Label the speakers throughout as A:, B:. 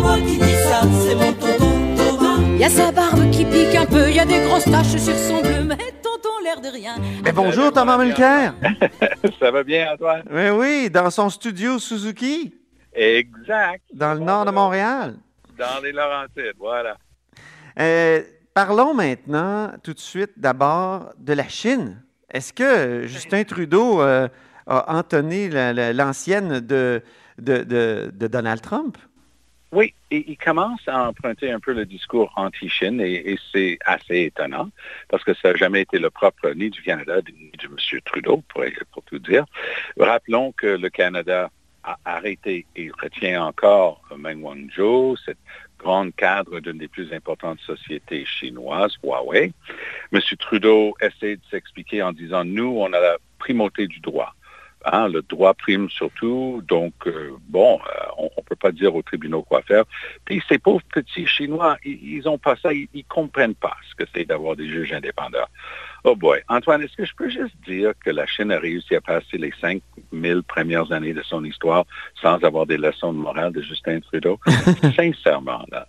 A: moi qui dis ça, c'est mon tonton Thomas.
B: Y a sa barbe qui pique un peu, y a des grosses taches sur son bleu, mais tonton l'air de rien.
C: Mais bonjour Thomas Mulcair.
D: Ça va bien, Antoine?
C: Oui, oui, dans son studio Suzuki,
D: Exact.
C: dans le nord de Montréal.
D: Dans les Laurentides, voilà.
C: Euh, parlons maintenant tout de suite d'abord de la Chine. Est-ce que Justin Trudeau euh, a entonné la- la- l'ancienne de, de, de- de Donald Trump?
D: Oui, et il commence à emprunter un peu le discours anti-Chine et, c'est assez étonnant parce que ça n'a jamais été le propre ni du Canada ni de M. Trudeau, pour, pour tout dire. Rappelons que le Canada a arrêté et retient encore Meng Wanzhou, cette grande cadre d'une des plus importantes sociétés chinoises, Huawei. M. Trudeau essaie de s'expliquer en disant, nous, on a la primauté du droit. Hein, le droit prime surtout, donc euh, bon, euh, on ne peut pas dire aux tribunaux quoi faire. Puis ces pauvres petits Chinois, ils, ils ont pas ça, ils, ils comprennent pas ce que c'est d'avoir des juges indépendants. Oh boy, Antoine, est-ce que je peux juste dire que la Chine a réussi à passer les 5000 premières années de son histoire sans avoir des leçons de morale de Justin Trudeau? Sincèrement, là.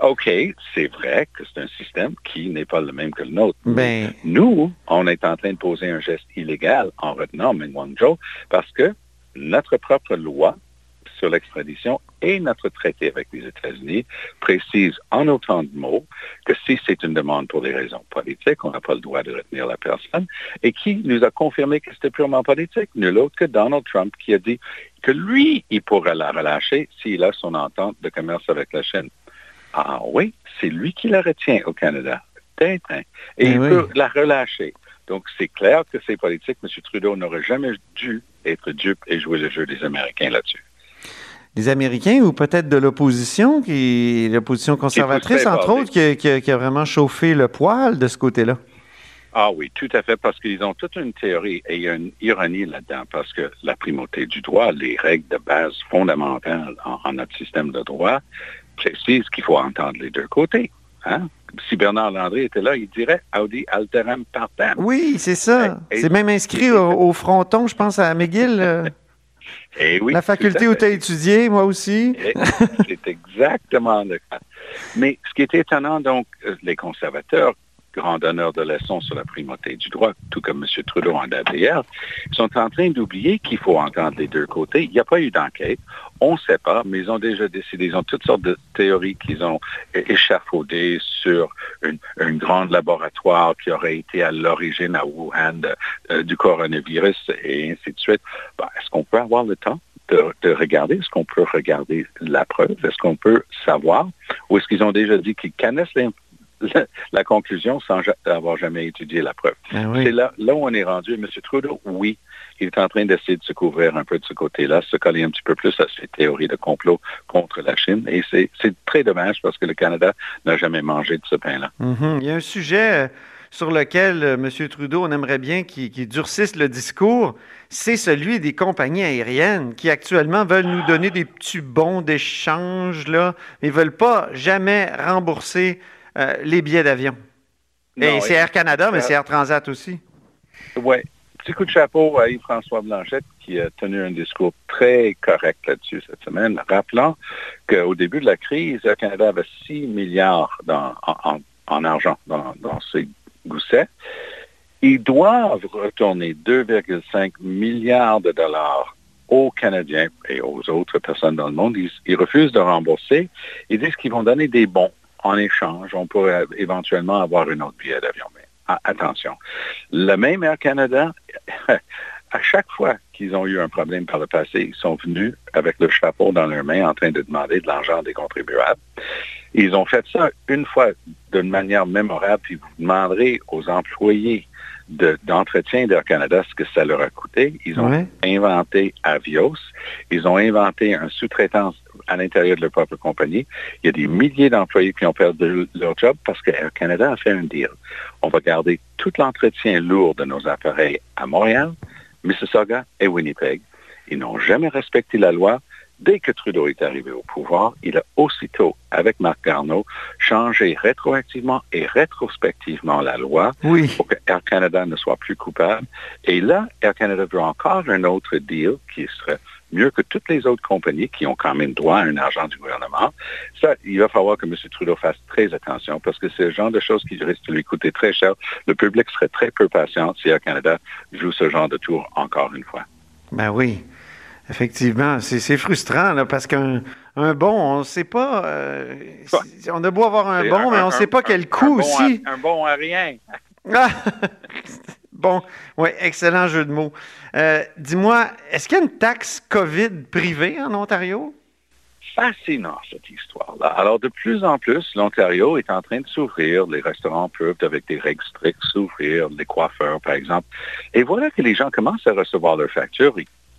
D: OK, c'est vrai que c'est un système qui n'est pas le même que le nôtre.
C: Ben,
D: Nous, on est en train de poser un geste illégal en retenant Meng Wanzhou parce que notre propre loi sur l'extradition et notre traité avec les États-Unis précise en autant de mots que si c'est une demande pour des raisons politiques, on n'a pas le droit de retenir la personne, et qui nous a confirmé que c'était purement politique, nul autre que Donald Trump qui a dit que lui, il pourrait la relâcher s'il a son entente de commerce avec la Chine. Ah oui, c'est lui qui la retient au Canada. Tintin. Et
C: Eh
D: il
C: oui.
D: peut la relâcher. Donc, c'est clair que c'est politique. M. Trudeau n'aurait jamais dû être dupe et jouer le jeu des Américains là-dessus.
C: les Américains ou peut-être de l'opposition, qui l'opposition conservatrice, entre autres, qui, a- qui a- qui a vraiment chauffé le poil de ce côté-là?
D: Ah oui, tout à fait, parce qu'ils ont toute une théorie et il y a une ironie là-dedans, parce que la primauté du droit, les règles de base fondamentales en, en notre système de droit précisent qu'il faut entendre les deux côtés. hein? Si Bernard Landry était là, il dirait Audi alteram partem.
C: Oui, c'est ça. C'est même inscrit au, au fronton, je pense, à McGill, euh,
D: Et oui,
C: la faculté où tu as étudié, moi aussi.
D: Et C'est exactement le cas. Mais ce qui est étonnant, donc, euh, les conservateurs, grand donneur de leçons sur la primauté du droit, tout comme M. Trudeau en date hier, sont en train d'oublier qu'il faut entendre les deux côtés. Il n'y a pas eu d'enquête. On ne sait pas, mais ils ont déjà décidé. Ils ont toutes sortes de théories qu'ils ont échafaudées sur une, une grande laboratoire qui aurait été à l'origine à Wuhan de- euh, du coronavirus et ainsi de suite. Ben, Est-ce qu'on peut avoir le temps de, de regarder? Est-ce qu'on peut regarder la preuve? Est-ce qu'on peut savoir? Ou est-ce qu'ils ont déjà dit qu'ils connaissent la, la conclusion sans ja- avoir jamais étudié la preuve?
C: Oui.
D: C'est là, là où on est rendu. M. Trudeau, oui, il est en train d'essayer de se couvrir un peu de ce côté-là, se coller un petit peu plus à ces théories de complot contre la Chine. Et c'est très dommage parce que le Canada n'a jamais mangé de ce pain-là.
C: Mhm. Il y a un sujet euh, sur lequel euh, M. Trudeau, on aimerait bien qu'il qu'il durcisse le discours, c'est celui des compagnies aériennes qui actuellement veulent nous donner des petits bons d'échange, là, mais ne veulent pas jamais rembourser euh, les billets d'avion. Et c'est Air Canada, mais
D: euh,
C: c'est Air Transat aussi.
D: Oui. Petit coup de chapeau à Yves-François Blanchette qui a tenu un discours très correct là-dessus cette semaine, rappelant qu'au début de la crise, Air Canada avait 6 milliards dans- en, en- en argent dans, dans ses goussets. Ils doivent retourner 2,5 milliards de dollars aux Canadiens et aux autres personnes dans le monde. Ils, ils refusent de rembourser. Ils disent qu'ils vont donner des bons en échange. On pourrait éventuellement avoir une autre billet d'avion. Mais a- attention. Le même Air Canada, à chaque fois qu'ils ont eu un problème par le passé, ils sont venus avec le chapeau dans leurs mains en train de demander de l'argent des contribuables. Ils ont fait ça une fois d'une manière mémorable, puis vous demanderez aux employés de- d'entretien d'Air Canada ce que ça leur a coûté. Ils ont
C: Ouais.
D: inventé Avios. Ils ont inventé un sous-traitance à l'intérieur de leur propre compagnie. Il y a des milliers d'employés qui ont perdu leur job parce que Air Canada a fait un deal. On va garder tout l'entretien lourd de nos appareils à Montréal, Mississauga et Winnipeg. Ils n'ont jamais respecté la loi. Dès que Trudeau est arrivé au pouvoir, il a aussitôt, avec Marc Garneau, changé rétroactivement et rétrospectivement la loi
C: Oui.
D: pour que Air Canada ne soit plus coupable. Et là, Air Canada veut encore un autre deal qui serait mieux que toutes les autres compagnies qui ont quand même droit à un argent du gouvernement. Ça, il va falloir que M. Trudeau fasse très attention parce que c'est le genre de choses qui risque de lui coûter très cher. Le public serait très peu patient si Air Canada joue ce genre de tour encore une fois.
C: Ben oui. Effectivement, c'est frustrant là, parce qu'un un bon, on ne sait pas. Euh, on a beau avoir un bon, mais on ne sait pas quel coût aussi.
D: un bon à rien.
C: Ah! bon, oui, excellent jeu de mots. Euh, dis-moi, est-ce qu'il y a une taxe COVID privée en Ontario?
D: Fascinant, cette histoire-là. Alors, de plus en plus, l'Ontario est en train de s'ouvrir. Les restaurants peuvent, avec des règles strictes, s'ouvrir. Les coiffeurs, par exemple. Et voilà que les gens commencent à recevoir leurs factures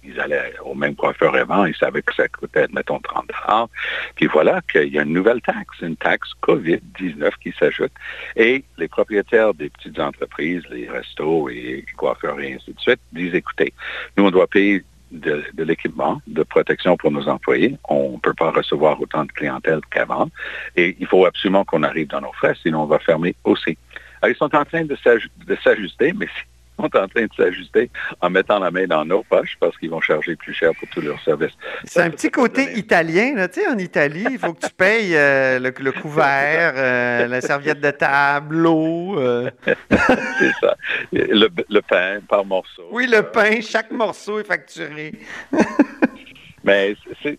D: ils allaient au même coiffeur avant, ils savaient que ça coûtait, mettons, 30 dollars. Puis voilà qu'il y a une nouvelle taxe, une taxe COVID-19 qui s'ajoute. Et les propriétaires des petites entreprises, les restos et les coiffeurs et ainsi de suite, disent, écoutez, nous, on doit payer de, l'équipement de protection pour nos employés. On ne peut pas recevoir autant de clientèle qu'avant. Et il faut absolument qu'on arrive dans nos frais, sinon on va fermer aussi. Alors, ils sont en train de s'ajuster, mais sont en train de s'ajuster en mettant la main dans nos poches parce qu'ils vont charger plus cher pour tous leurs services.
C: C'est un petit côté italien. Là. Tu sais, en Italie, il faut que tu payes euh, le, couvert, euh, la serviette de table, l'eau. Euh.
D: C'est ça. Le, pain par morceau.
C: Oui, le pain, chaque morceau est facturé.
D: Mais ce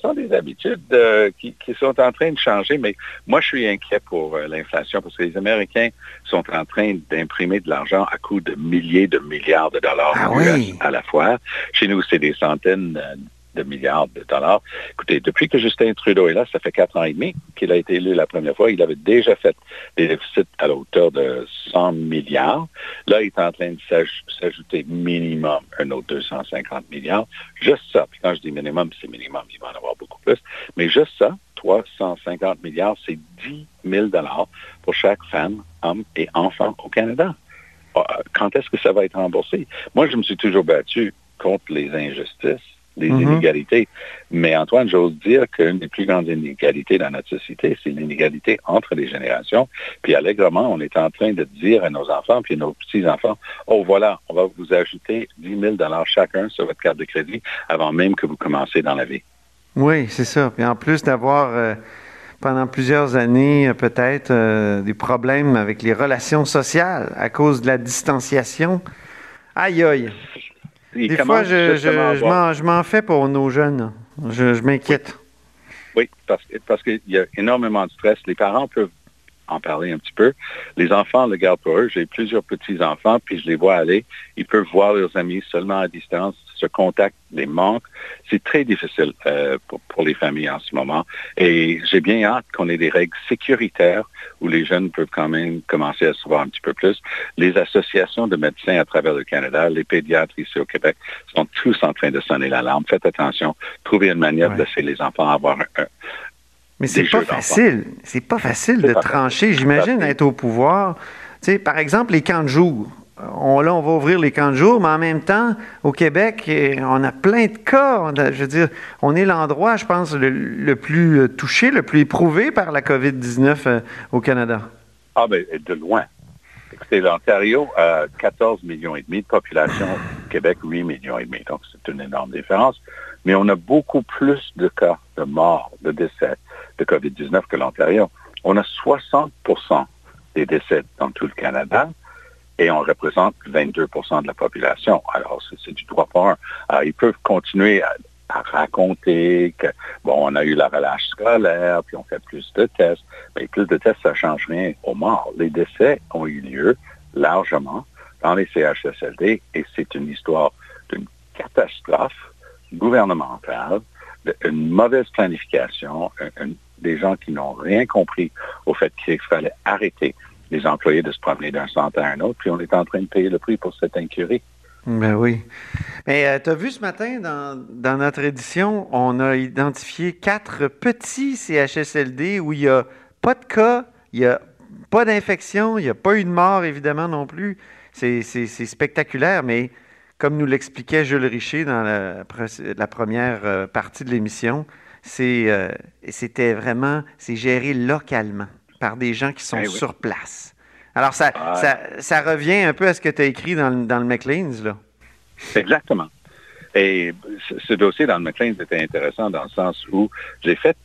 D: sont des habitudes euh, qui, sont en train de changer. Mais moi, je suis inquiet pour euh, l'inflation parce que les Américains sont en train d'imprimer de l'argent à coût de milliers de milliards de dollars
C: ah
D: à la fois. Chez nous, c'est des centaines euh, de milliards de dollars. Écoutez, depuis que Justin Trudeau est là, ça fait quatre ans et demi qu'il a été élu la première fois. Il avait déjà fait des déficits à la hauteur de 100 milliards. Là, il est en train de s'ajouter minimum un autre 250 milliards. Juste ça. Puis quand je dis minimum, c'est minimum. Il va en avoir beaucoup plus. Mais juste ça, 350 milliards, c'est 10 000 dollars pour chaque femme, homme et enfant au Canada. Ah, quand est-ce que ça va être remboursé? Moi, je me suis toujours battu contre les injustices des mhm. inégalités. Mais Antoine, j'ose dire qu'une des plus grandes inégalités dans notre société, c'est l'inégalité entre les générations. Puis allègrement, on est en train de dire à nos enfants, puis à nos petits-enfants, oh voilà, on va vous ajouter 10 000 chacun sur votre carte de crédit avant même que vous commencez dans la vie.
C: Oui, c'est ça. Puis en plus d'avoir... Euh, pendant plusieurs années, euh, peut-être, euh, des problèmes avec les relations sociales à cause de la distanciation. Aïe, aïe. Des fois, je, je, m'en fais pour nos jeunes. Je, m'inquiète.
D: Oui, parce, parce qu'il y a énormément de stress. Les parents peuvent en parler un petit peu. Les enfants le gardent pour eux. J'ai plusieurs petits-enfants, puis je les vois aller. Ils peuvent voir leurs amis seulement à distance. Ce contact les manque. C'est très difficile euh, pour, les familles en ce moment. Et j'ai bien hâte qu'on ait des règles sécuritaires où les jeunes peuvent quand même commencer à se voir un petit peu plus. Les associations de médecins à travers le Canada, les pédiatres ici au Québec, sont tous en train de sonner l'alarme. Faites attention. Trouvez une manière de laisser les enfants avoir un,
C: mais c'est pas facile. C'est pas facile de trancher. J'imagine être au pouvoir. Tu sais, par exemple, les camps de jour. On, là, on va ouvrir les camps de jour, mais en même temps, au Québec, on a plein de cas. je veux dire, on est l'endroit, je pense, le, plus euh, touché, le plus éprouvé par la COVID-19 euh, au Canada.
D: Ah, bien, de loin. Écoutez, l'Ontario a 14 millions et demi de population, Québec 8 millions et demi. Donc, c'est une énorme différence. Mais on a beaucoup plus de cas de morts, de décès de COVID-19 que l'Ontario. On a 60% des décès dans tout le Canada et on représente 22% de la population. Alors, c'est du droit un. Alors, ils peuvent continuer à, raconter que, bon, on a eu la relâche scolaire, puis on fait plus de tests. Mais plus de tests, ça ne change rien aux morts. Les décès ont eu lieu largement dans les CHSLD et c'est une histoire d'une catastrophe gouvernementale, une mauvaise planification, des gens qui n'ont rien compris au fait qu'il fallait arrêter les employés de se promener d'un centre à un autre, puis on est en train de payer le prix pour cette incurie.
C: Ben oui. Mais euh, tu as vu ce matin, dans, notre édition, on a identifié quatre petits CHSLD où il n'y a pas de cas, il n'y a pas d'infection, il n'y a pas eu de mort, évidemment, non plus. C'est spectaculaire, mais comme nous l'expliquait Jules Richer dans la, première euh, partie de l'émission, euh, c'était vraiment, c'est géré localement par des gens qui sont eh sur place. Alors, ça, ça, revient un peu à ce que tu as écrit dans, dans le McLean's, là.
D: Exactement. Et ce, ce dossier dans le McLean était intéressant dans le sens où j'ai fait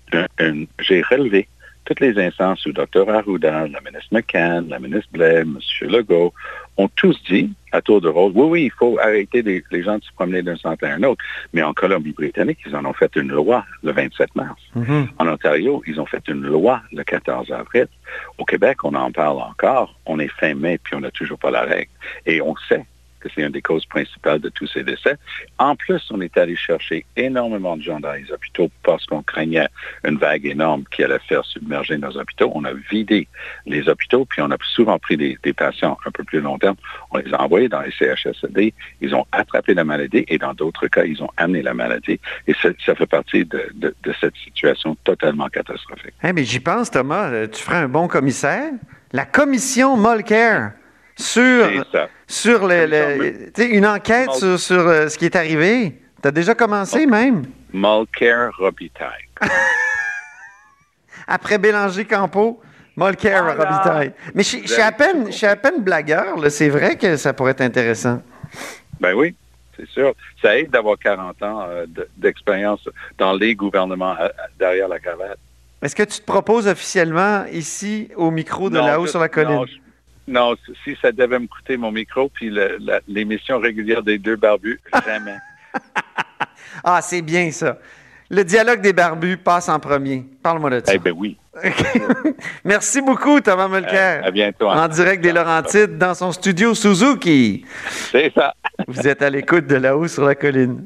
D: j'ai relevé toutes les instances où Dr. Arruda, la ministre McCann, la ministre Blair, M. Legault ont tous dit à tour de rôle, oui, oui, il faut arrêter les, les gens de se promener d'un centre à un autre. Mais en Colombie-Britannique, ils en ont fait une loi le 27 mars.
C: Mhm.
D: En Ontario, ils ont fait une loi le 14 avril. Au Québec, on en parle encore. On est fin mai, puis on n'a toujours pas la règle. Et on sait que c'est une des causes principales de tous ces décès. En plus, on est allé chercher énormément de gens dans les hôpitaux parce qu'on craignait une vague énorme qui allait faire submerger nos hôpitaux. On a vidé les hôpitaux, puis on a souvent pris des, patients un peu plus long terme. On les a envoyés dans les CHSLD. Ils ont attrapé la maladie et dans d'autres cas, ils ont amené la maladie. Et ça, fait partie de, cette situation totalement catastrophique.
C: Mais j'y pense, Thomas. euh, Tu ferais un bon commissaire. La commission Molcare sur, sur le, le-
D: Commission
C: tu sais, une enquête sur, sur, euh, ce qui est arrivé. Tu as déjà commencé même?
D: Mulcare Robitaille.
C: Après Bélanger Campo,
D: Voilà.
C: Robitaille. Mais je suis à peine, à peine blagueur. C'est vrai que ça pourrait être intéressant.
D: Ben oui, c'est sûr. Ça aide d'avoir 40 ans euh, de- d'expérience dans les gouvernements euh, derrière la cravate.
C: Est-ce que tu te proposes officiellement ici au micro de là-haut sur la colline?
D: Non, je- non, si ça devait me coûter mon micro puis l'émission régulière des deux barbus, jamais.
C: Ah, c'est bien ça. Le dialogue des barbus passe en premier. Parle-moi de ça.
D: eh ben oui.
C: Merci beaucoup, Thomas Mulcair.
D: À, à bientôt.
C: En direct des Laurentides dans son studio Suzuki.
D: C'est ça.
C: Vous êtes à l'écoute de là-haut sur la colline.